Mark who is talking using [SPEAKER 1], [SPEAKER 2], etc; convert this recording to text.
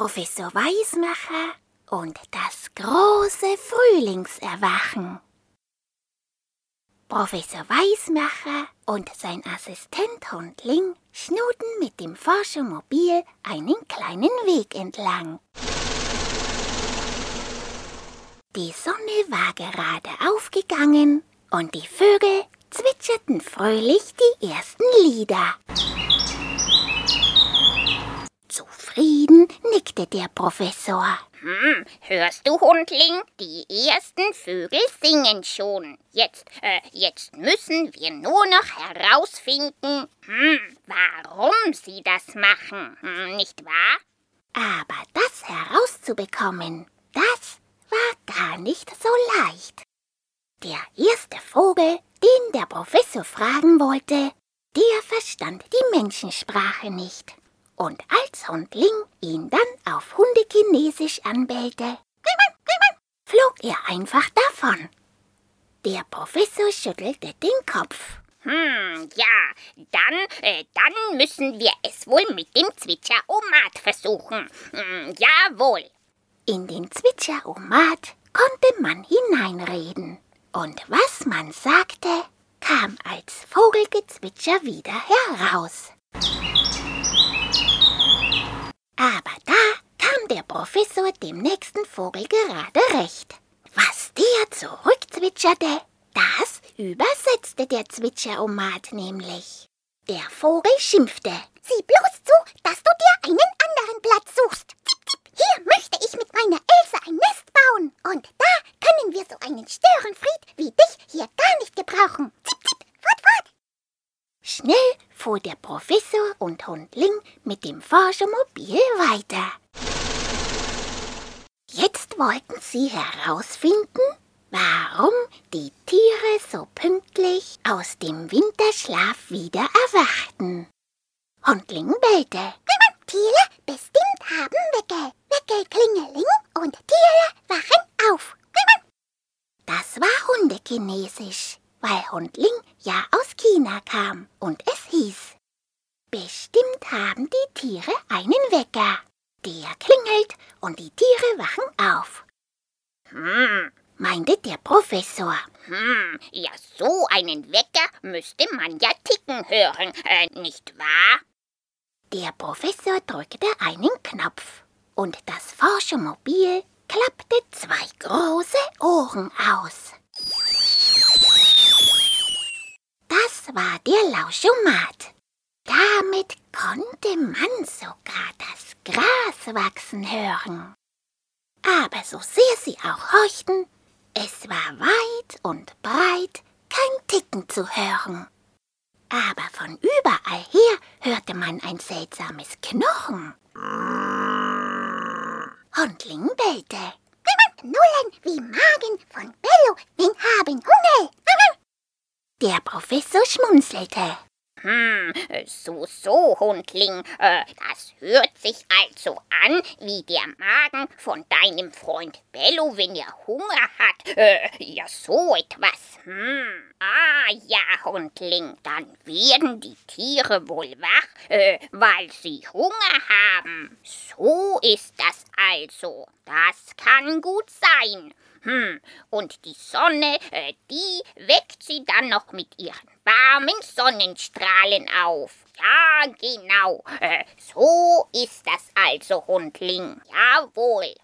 [SPEAKER 1] Professor Weismacher und das große Frühlingserwachen. Professor Weismacher und sein Assistent Hundling schnuten mit dem Forschungsmobil einen kleinen Weg entlang. Die Sonne war gerade aufgegangen und die Vögel zwitscherten fröhlich die ersten Lieder. Zufrieden nickte der Professor.
[SPEAKER 2] Hm, hörst du, Hundling? Die ersten Vögel singen schon. Jetzt, äh, jetzt müssen wir nur noch herausfinden, hm, warum sie das machen, hm, nicht wahr?
[SPEAKER 1] Aber das herauszubekommen, das war gar nicht so leicht. Der erste Vogel, den der Professor fragen wollte, der verstand die Menschensprache nicht. Und als Hundling ihn dann auf Hundekinesisch anbellte, flog er einfach davon. Der Professor schüttelte den Kopf.
[SPEAKER 2] Hm, ja, dann, äh, dann müssen wir es wohl mit dem Zwitscher-Omat versuchen. Hm, jawohl.
[SPEAKER 1] In den Zwitscher-Omat konnte man hineinreden. Und was man sagte, kam als Vogelgezwitscher wieder heraus. Aber da kam der Professor dem nächsten Vogel gerade recht. Was der zurückzwitscherte, das übersetzte der Zwitscheromat nämlich. Der Vogel schimpfte.
[SPEAKER 3] Sieh bloß zu, dass du dir einen anderen Platz suchst. Zip, zip, hier möchte ich mit meiner Else ein Nest bauen. Und da können wir so einen Störenfried wie dich hier gar nicht gebrauchen. Zip, zip, fort, fort.
[SPEAKER 1] Schnell fuhr der Professor und Hundling mit dem Forschemobil weiter. Jetzt wollten sie herausfinden, warum die Tiere so pünktlich aus dem Winterschlaf wieder erwachten. Hundling bellte.
[SPEAKER 3] Tiere bestimmt haben Wecke. Wecke klingeling und Tiere wachen auf.
[SPEAKER 1] Das war Hundekinesisch, weil Hundling ja aus China kam und es hieß, bestimmt haben die Tiere einen Wecker. Der klingelt und die Tiere wachen auf.
[SPEAKER 2] Hm,
[SPEAKER 1] meinte der Professor.
[SPEAKER 2] hm, ja, so einen Wecker müsste man ja ticken hören, äh, nicht wahr?
[SPEAKER 1] Der Professor drückte einen Knopf und das Forschemobil klappte zwei große Ohren aus. Das war Lauschomat. Damit konnte man sogar das Gras wachsen hören. Aber so sehr sie auch horchten, es war weit und breit kein Ticken zu hören. Aber von überall her hörte man ein seltsames Knochen. Hundling bellte.
[SPEAKER 3] Nullen wie Magen von Bello, wen haben Hunger.
[SPEAKER 1] Der Professor schmunzelte.
[SPEAKER 2] Hm, so, so, Hundling. Äh, das hört sich also an wie der Magen von deinem Freund Bello, wenn er Hunger hat. Äh, ja, so etwas. Hm. Ah, ja, Hundling. Dann werden die Tiere wohl wach, äh, weil sie Hunger haben. So ist das also. Das kann gut sein. Hm, und die Sonne, äh, die weckt sie dann noch mit ihren warmen Sonnenstrahlen auf. Ja, genau. Äh, so ist das also, Hundling. Jawohl.